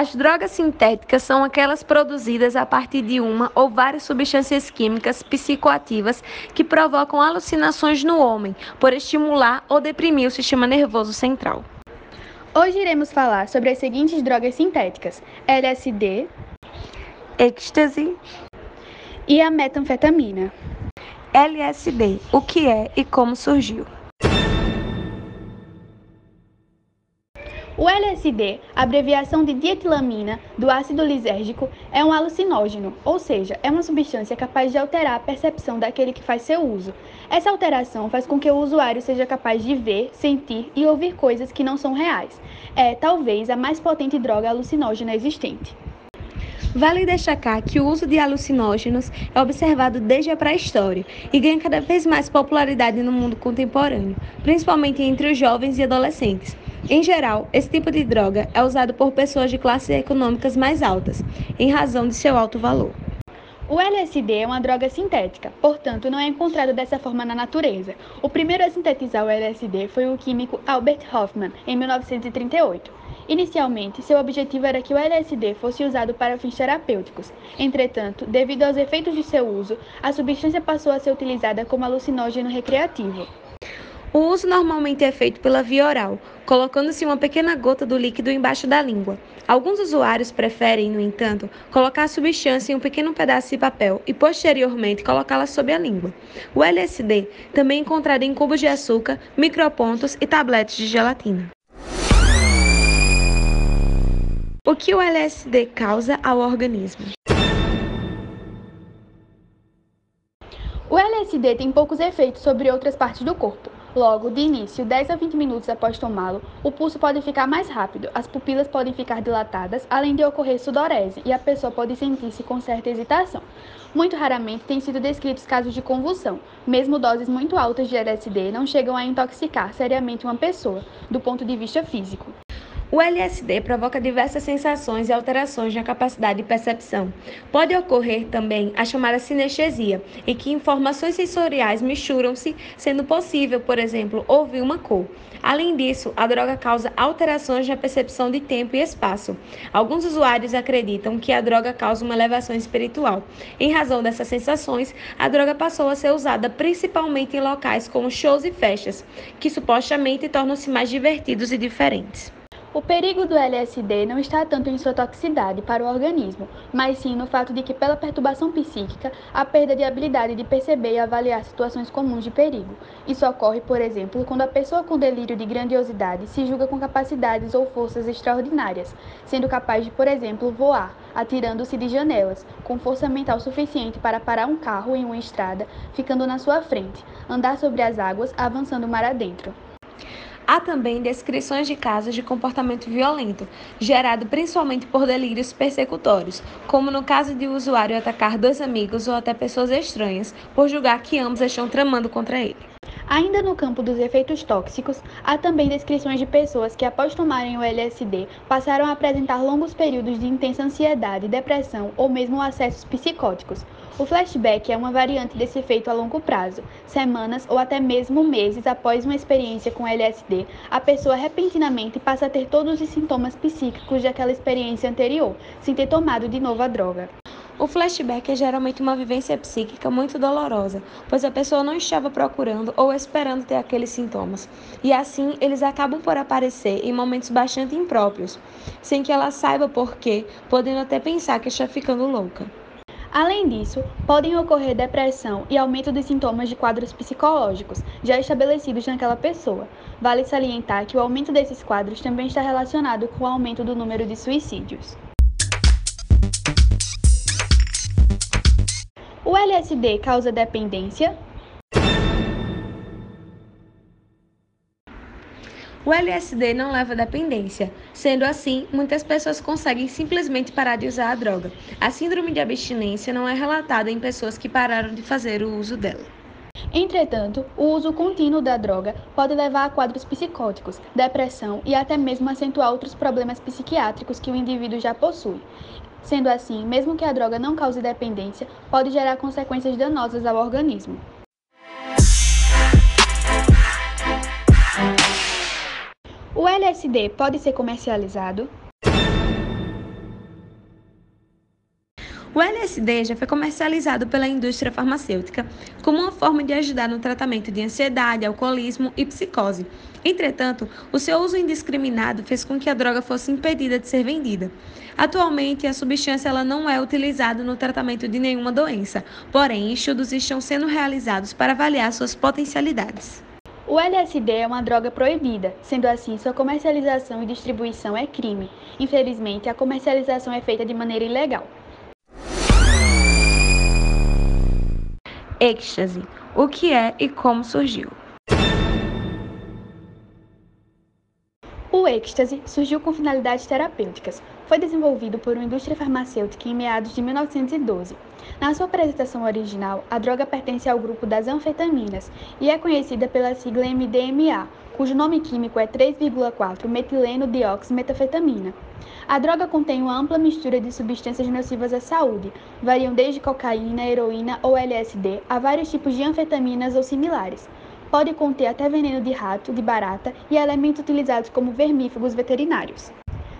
As drogas sintéticas são aquelas produzidas a partir de uma ou várias substâncias químicas psicoativas que provocam alucinações no homem, por estimular ou deprimir o sistema nervoso central. Hoje iremos falar sobre as seguintes drogas sintéticas: LSD, êxtase e a metanfetamina. LSD, o que é e como surgiu. O LSD, abreviação de dietilamina do ácido lisérgico, é um alucinógeno, ou seja, é uma substância capaz de alterar a percepção daquele que faz seu uso. Essa alteração faz com que o usuário seja capaz de ver, sentir e ouvir coisas que não são reais. É, talvez, a mais potente droga alucinógena existente. Vale destacar que o uso de alucinógenos é observado desde a pré-história e ganha cada vez mais popularidade no mundo contemporâneo, principalmente entre os jovens e adolescentes. Em geral, esse tipo de droga é usado por pessoas de classes econômicas mais altas, em razão de seu alto valor. O LSD é uma droga sintética, portanto, não é encontrado dessa forma na natureza. O primeiro a sintetizar o LSD foi o químico Albert Hoffman, em 1938. Inicialmente, seu objetivo era que o LSD fosse usado para fins terapêuticos. Entretanto, devido aos efeitos de seu uso, a substância passou a ser utilizada como alucinógeno recreativo. O uso normalmente é feito pela via oral, colocando-se uma pequena gota do líquido embaixo da língua. Alguns usuários preferem, no entanto, colocar a substância em um pequeno pedaço de papel e posteriormente colocá-la sob a língua. O LSD também é encontrado em cubos de açúcar, micropontos e tabletes de gelatina. O que o LSD causa ao organismo? O LSD tem poucos efeitos sobre outras partes do corpo. Logo, de início, 10 a 20 minutos após tomá-lo, o pulso pode ficar mais rápido, as pupilas podem ficar dilatadas, além de ocorrer sudorese, e a pessoa pode sentir-se com certa hesitação. Muito raramente têm sido descritos casos de convulsão. Mesmo doses muito altas de LSD não chegam a intoxicar seriamente uma pessoa, do ponto de vista físico. O LSD provoca diversas sensações e alterações na capacidade de percepção. Pode ocorrer também a chamada sinestesia, em que informações sensoriais misturam-se, sendo possível, por exemplo, ouvir uma cor. Além disso, a droga causa alterações na percepção de tempo e espaço. Alguns usuários acreditam que a droga causa uma elevação espiritual. Em razão dessas sensações, a droga passou a ser usada principalmente em locais como shows e festas, que supostamente tornam-se mais divertidos e diferentes. O perigo do LSD não está tanto em sua toxicidade para o organismo, mas sim no fato de que, pela perturbação psíquica, há perda de habilidade de perceber e avaliar situações comuns de perigo. Isso ocorre, por exemplo, quando a pessoa com delírio de grandiosidade se julga com capacidades ou forças extraordinárias, sendo capaz de, por exemplo, voar, atirando-se de janelas, com força mental suficiente para parar um carro em uma estrada, ficando na sua frente, andar sobre as águas, avançando mar adentro. Há também descrições de casos de comportamento violento, gerado principalmente por delírios persecutórios, como no caso de o usuário atacar dois amigos ou até pessoas estranhas, por julgar que ambos estão tramando contra ele. Ainda no campo dos efeitos tóxicos, há também descrições de pessoas que, após tomarem o LSD, passaram a apresentar longos períodos de intensa ansiedade, depressão ou mesmo acessos psicóticos. O flashback é uma variante desse efeito a longo prazo. Semanas ou até mesmo meses após uma experiência com LSD, a pessoa repentinamente passa a ter todos os sintomas psíquicos daquela experiência anterior, sem ter tomado de novo a droga. O flashback é geralmente uma vivência psíquica muito dolorosa, pois a pessoa não estava procurando ou esperando ter aqueles sintomas, e assim eles acabam por aparecer em momentos bastante impróprios, sem que ela saiba por quê, podendo até pensar que está ficando louca. Além disso, podem ocorrer depressão e aumento dos sintomas de quadros psicológicos já estabelecidos naquela pessoa. Vale salientar que o aumento desses quadros também está relacionado com o aumento do número de suicídios. LSD causa dependência? O LSD não leva dependência. Sendo assim, muitas pessoas conseguem simplesmente parar de usar a droga. A síndrome de abstinência não é relatada em pessoas que pararam de fazer o uso dela. Entretanto, o uso contínuo da droga pode levar a quadros psicóticos, depressão e até mesmo acentuar outros problemas psiquiátricos que o indivíduo já possui. Sendo assim, mesmo que a droga não cause dependência, pode gerar consequências danosas ao organismo. O LSD pode ser comercializado? O LSD já foi comercializado pela indústria farmacêutica como uma forma de ajudar no tratamento de ansiedade, alcoolismo e psicose. Entretanto, o seu uso indiscriminado fez com que a droga fosse impedida de ser vendida. Atualmente, a substância ela não é utilizada no tratamento de nenhuma doença, porém, estudos estão sendo realizados para avaliar suas potencialidades. O LSD é uma droga proibida, sendo assim, sua comercialização e distribuição é crime. Infelizmente, a comercialização é feita de maneira ilegal. Êxtase: o que é e como surgiu? Êxtase surgiu com finalidades terapêuticas. Foi desenvolvido por uma indústria farmacêutica em meados de 1912. Na sua apresentação original, a droga pertence ao grupo das anfetaminas e é conhecida pela sigla MDMA, cujo nome químico é 3,4 metileno dioximetafetamina. A droga contém uma ampla mistura de substâncias nocivas à saúde, variam desde cocaína, heroína ou LSD a vários tipos de anfetaminas ou similares. Pode conter até veneno de rato, de barata e elementos utilizados como vermífugos veterinários.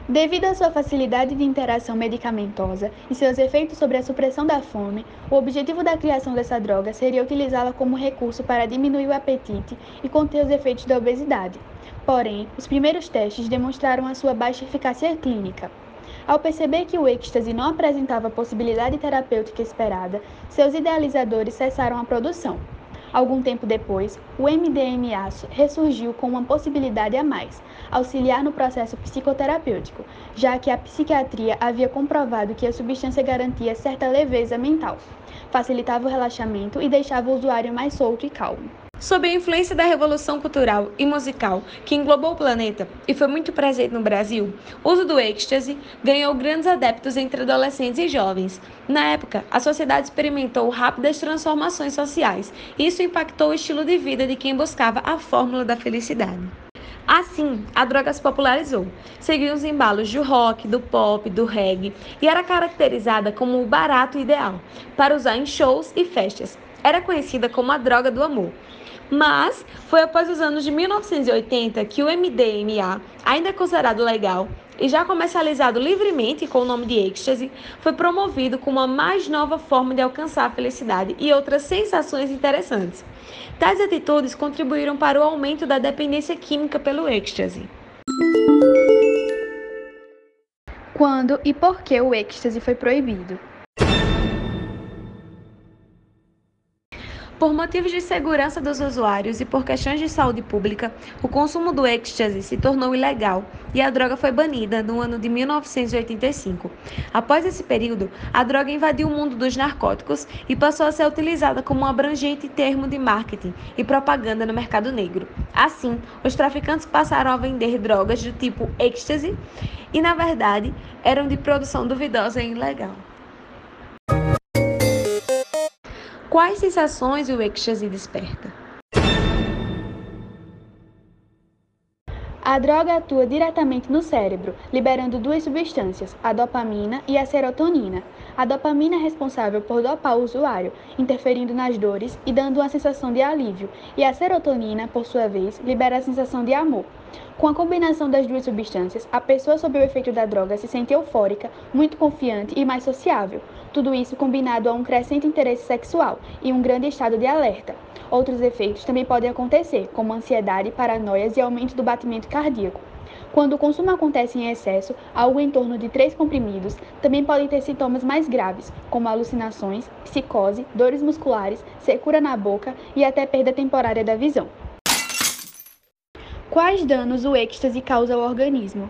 Devido à sua facilidade de interação medicamentosa e seus efeitos sobre a supressão da fome, o objetivo da criação dessa droga seria utilizá-la como recurso para diminuir o apetite e conter os efeitos da obesidade. Porém, os primeiros testes demonstraram a sua baixa eficácia clínica. Ao perceber que o êxtase não apresentava a possibilidade terapêutica esperada, seus idealizadores cessaram a produção. Algum tempo depois, o MDMA ressurgiu com uma possibilidade a mais, auxiliar no processo psicoterapêutico, já que a psiquiatria havia comprovado que a substância garantia certa leveza mental, facilitava o relaxamento e deixava o usuário mais solto e calmo. Sob a influência da revolução cultural e musical que englobou o planeta e foi muito presente no Brasil, o uso do êxtase ganhou grandes adeptos entre adolescentes e jovens. Na época, a sociedade experimentou rápidas transformações sociais e isso impactou o estilo de vida de quem buscava a fórmula da felicidade. Assim, a droga se popularizou, seguiu os embalos do rock, do pop, do reggae e era caracterizada como o barato ideal para usar em shows e festas. Era conhecida como a droga do amor. Mas foi após os anos de 1980 que o MDMA, ainda considerado legal e já comercializado livremente com o nome de êxtase, foi promovido como a mais nova forma de alcançar a felicidade e outras sensações interessantes. Tais atitudes contribuíram para o aumento da dependência química pelo êxtase. Quando e por que o êxtase foi proibido? Por motivos de segurança dos usuários e por questões de saúde pública, o consumo do ecstasy se tornou ilegal e a droga foi banida no ano de 1985. Após esse período, a droga invadiu o mundo dos narcóticos e passou a ser utilizada como um abrangente termo de marketing e propaganda no mercado negro. Assim, os traficantes passaram a vender drogas do tipo ecstasy e, na verdade, eram de produção duvidosa e ilegal. Quais sensações o êxtase desperta? A droga atua diretamente no cérebro, liberando duas substâncias, a dopamina e a serotonina. A dopamina é responsável por dopar o usuário, interferindo nas dores e dando uma sensação de alívio, e a serotonina, por sua vez, libera a sensação de amor. Com a combinação das duas substâncias, a pessoa sob o efeito da droga se sente eufórica, muito confiante e mais sociável. Tudo isso combinado a um crescente interesse sexual e um grande estado de alerta. Outros efeitos também podem acontecer, como ansiedade, paranoias e aumento do batimento cardíaco. Quando o consumo acontece em excesso, algo em torno de três comprimidos, também podem ter sintomas mais graves, como alucinações, psicose, dores musculares, secura na boca e até perda temporária da visão. Quais danos o êxtase causa ao organismo?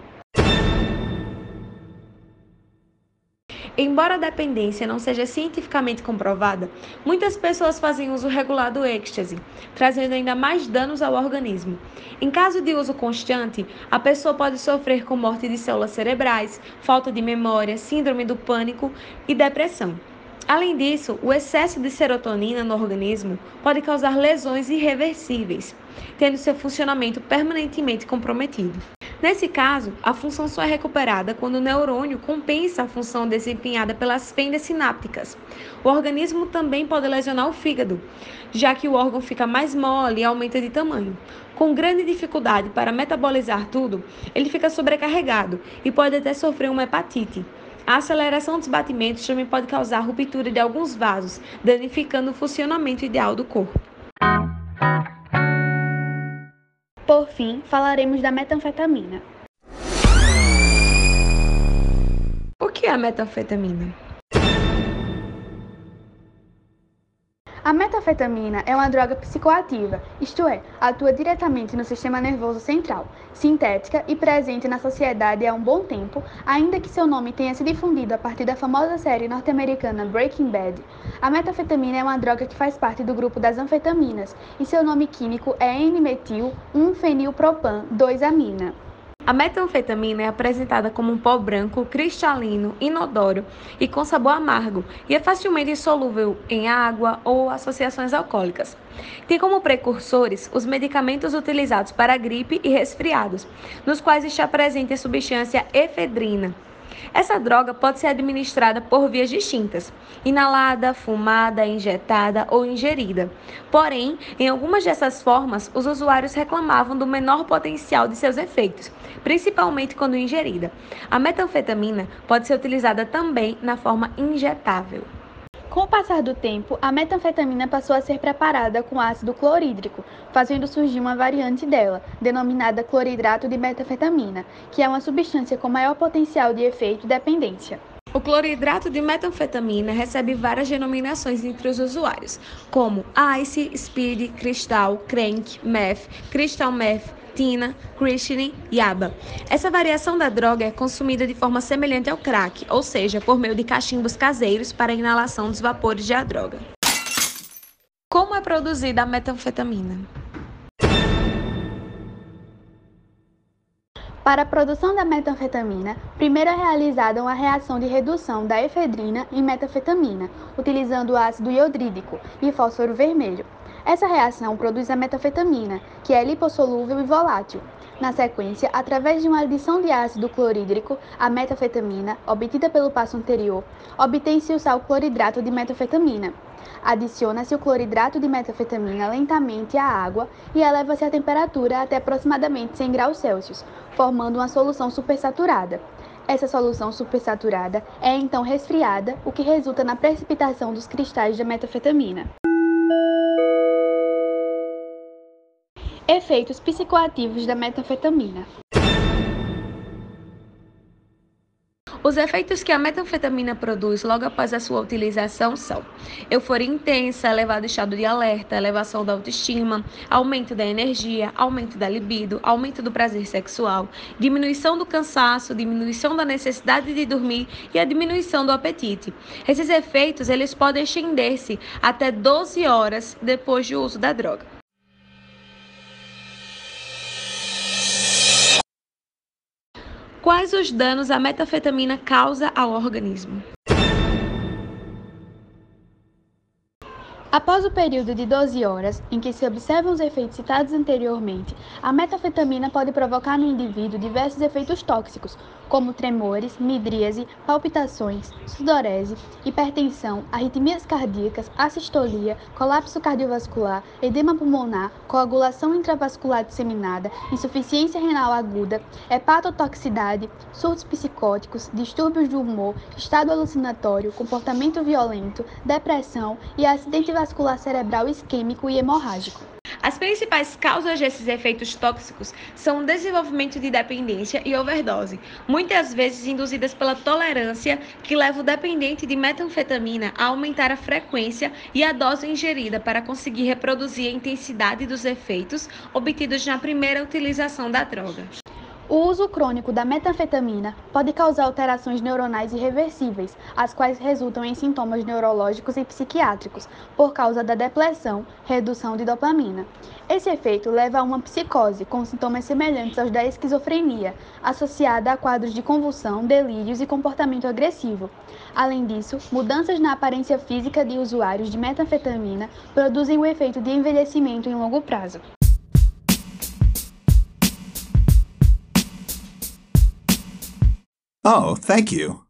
Embora a dependência não seja cientificamente comprovada, muitas pessoas fazem uso regular do êxtase, trazendo ainda mais danos ao organismo. Em caso de uso constante, a pessoa pode sofrer com morte de células cerebrais, falta de memória, síndrome do pânico e depressão. Além disso, o excesso de serotonina no organismo pode causar lesões irreversíveis, tendo seu funcionamento permanentemente comprometido. Nesse caso, a função só é recuperada quando o neurônio compensa a função desempenhada pelas fendas sinápticas. O organismo também pode lesionar o fígado, já que o órgão fica mais mole e aumenta de tamanho. Com grande dificuldade para metabolizar tudo, ele fica sobrecarregado e pode até sofrer uma hepatite. A aceleração dos batimentos também pode causar ruptura de alguns vasos, danificando o funcionamento ideal do corpo. Por fim, falaremos da metanfetamina. O que é a metanfetamina? Metanfetamina é uma droga psicoativa, isto é, atua diretamente no sistema nervoso central, sintética e presente na sociedade há um bom tempo, ainda que seu nome tenha se difundido a partir da famosa série norte-americana Breaking Bad. A metanfetamina é uma droga que faz parte do grupo das anfetaminas e seu nome químico é N-metil 1-fenilpropan-2-amina. A metanfetamina é apresentada como um pó branco, cristalino, inodoro e com sabor amargo, e é facilmente insolúvel em água ou associações alcoólicas. Tem como precursores os medicamentos utilizados para gripe e resfriados, nos quais está presente a substância efedrina, essa droga pode ser administrada por vias distintas: inalada, fumada, injetada ou ingerida. Porém, em algumas dessas formas, os usuários reclamavam do menor potencial de seus efeitos, principalmente quando ingerida. A metanfetamina pode ser utilizada também na forma injetável. Com o passar do tempo, a metanfetamina passou a ser preparada com ácido clorídrico, fazendo surgir uma variante dela, denominada cloridrato de metanfetamina, que é uma substância com maior potencial de efeito dependência. O cloridrato de metanfetamina recebe várias denominações entre os usuários, como Ice, Speed, Cristal, Crank, Meth, Crystal Meth, Tina, Christine e ABA. Essa variação da droga é consumida de forma semelhante ao crack, ou seja, por meio de cachimbos caseiros para a inalação dos vapores de a droga. Como é produzida a metanfetamina? Para a produção da metanfetamina, primeiro é realizada uma reação de redução da efedrina em metanfetamina, utilizando ácido iodrídico e fósforo vermelho. Essa reação produz a metanfetamina, que é lipossolúvel e volátil. Na sequência, através de uma adição de ácido clorídrico, a metanfetamina, obtida pelo passo anterior, obtém-se o sal cloridrato de metanfetamina. Adiciona-se o cloridrato de metanfetamina lentamente à água e eleva-se a temperatura até aproximadamente 100 graus Celsius, formando uma solução supersaturada. Essa solução supersaturada é então resfriada, o que resulta na precipitação dos cristais da metanfetamina. Efeitos psicoativos da metanfetamina. Os efeitos que a metanfetamina produz logo após a sua utilização são euforia intensa, elevado estado de alerta, elevação da autoestima, aumento da energia, aumento da libido, aumento do prazer sexual, diminuição do cansaço, diminuição da necessidade de dormir e a diminuição do apetite. Esses efeitos eles podem estender-se até 12 horas depois do uso da droga. Quais os danos a metafetamina causa ao organismo? Após o período de 12 horas, em que se observam os efeitos citados anteriormente, a metafetamina pode provocar no indivíduo diversos efeitos tóxicos, como tremores, midríase, palpitações, sudorese, hipertensão, arritmias cardíacas, assistolia, colapso cardiovascular, edema pulmonar, coagulação intravascular disseminada, insuficiência renal aguda, hepatotoxicidade, surtos psicóticos, distúrbios do humor, estado alucinatório, comportamento violento, depressão e acidente vascular cerebral isquêmico e hemorrágico. As principais causas desses efeitos tóxicos são o desenvolvimento de dependência e overdose, muitas vezes induzidas pela tolerância que leva o dependente de metanfetamina a aumentar a frequência e a dose ingerida para conseguir reproduzir a intensidade dos efeitos obtidos na primeira utilização da droga. O uso crônico da metanfetamina pode causar alterações neuronais irreversíveis, as quais resultam em sintomas neurológicos e psiquiátricos, por causa da depressão, redução de dopamina. Esse efeito leva a uma psicose, com sintomas semelhantes aos da esquizofrenia, associada a quadros de convulsão, delírios e comportamento agressivo. Além disso, mudanças na aparência física de usuários de metanfetamina produzem o efeito de envelhecimento em longo prazo. Oh, thank you.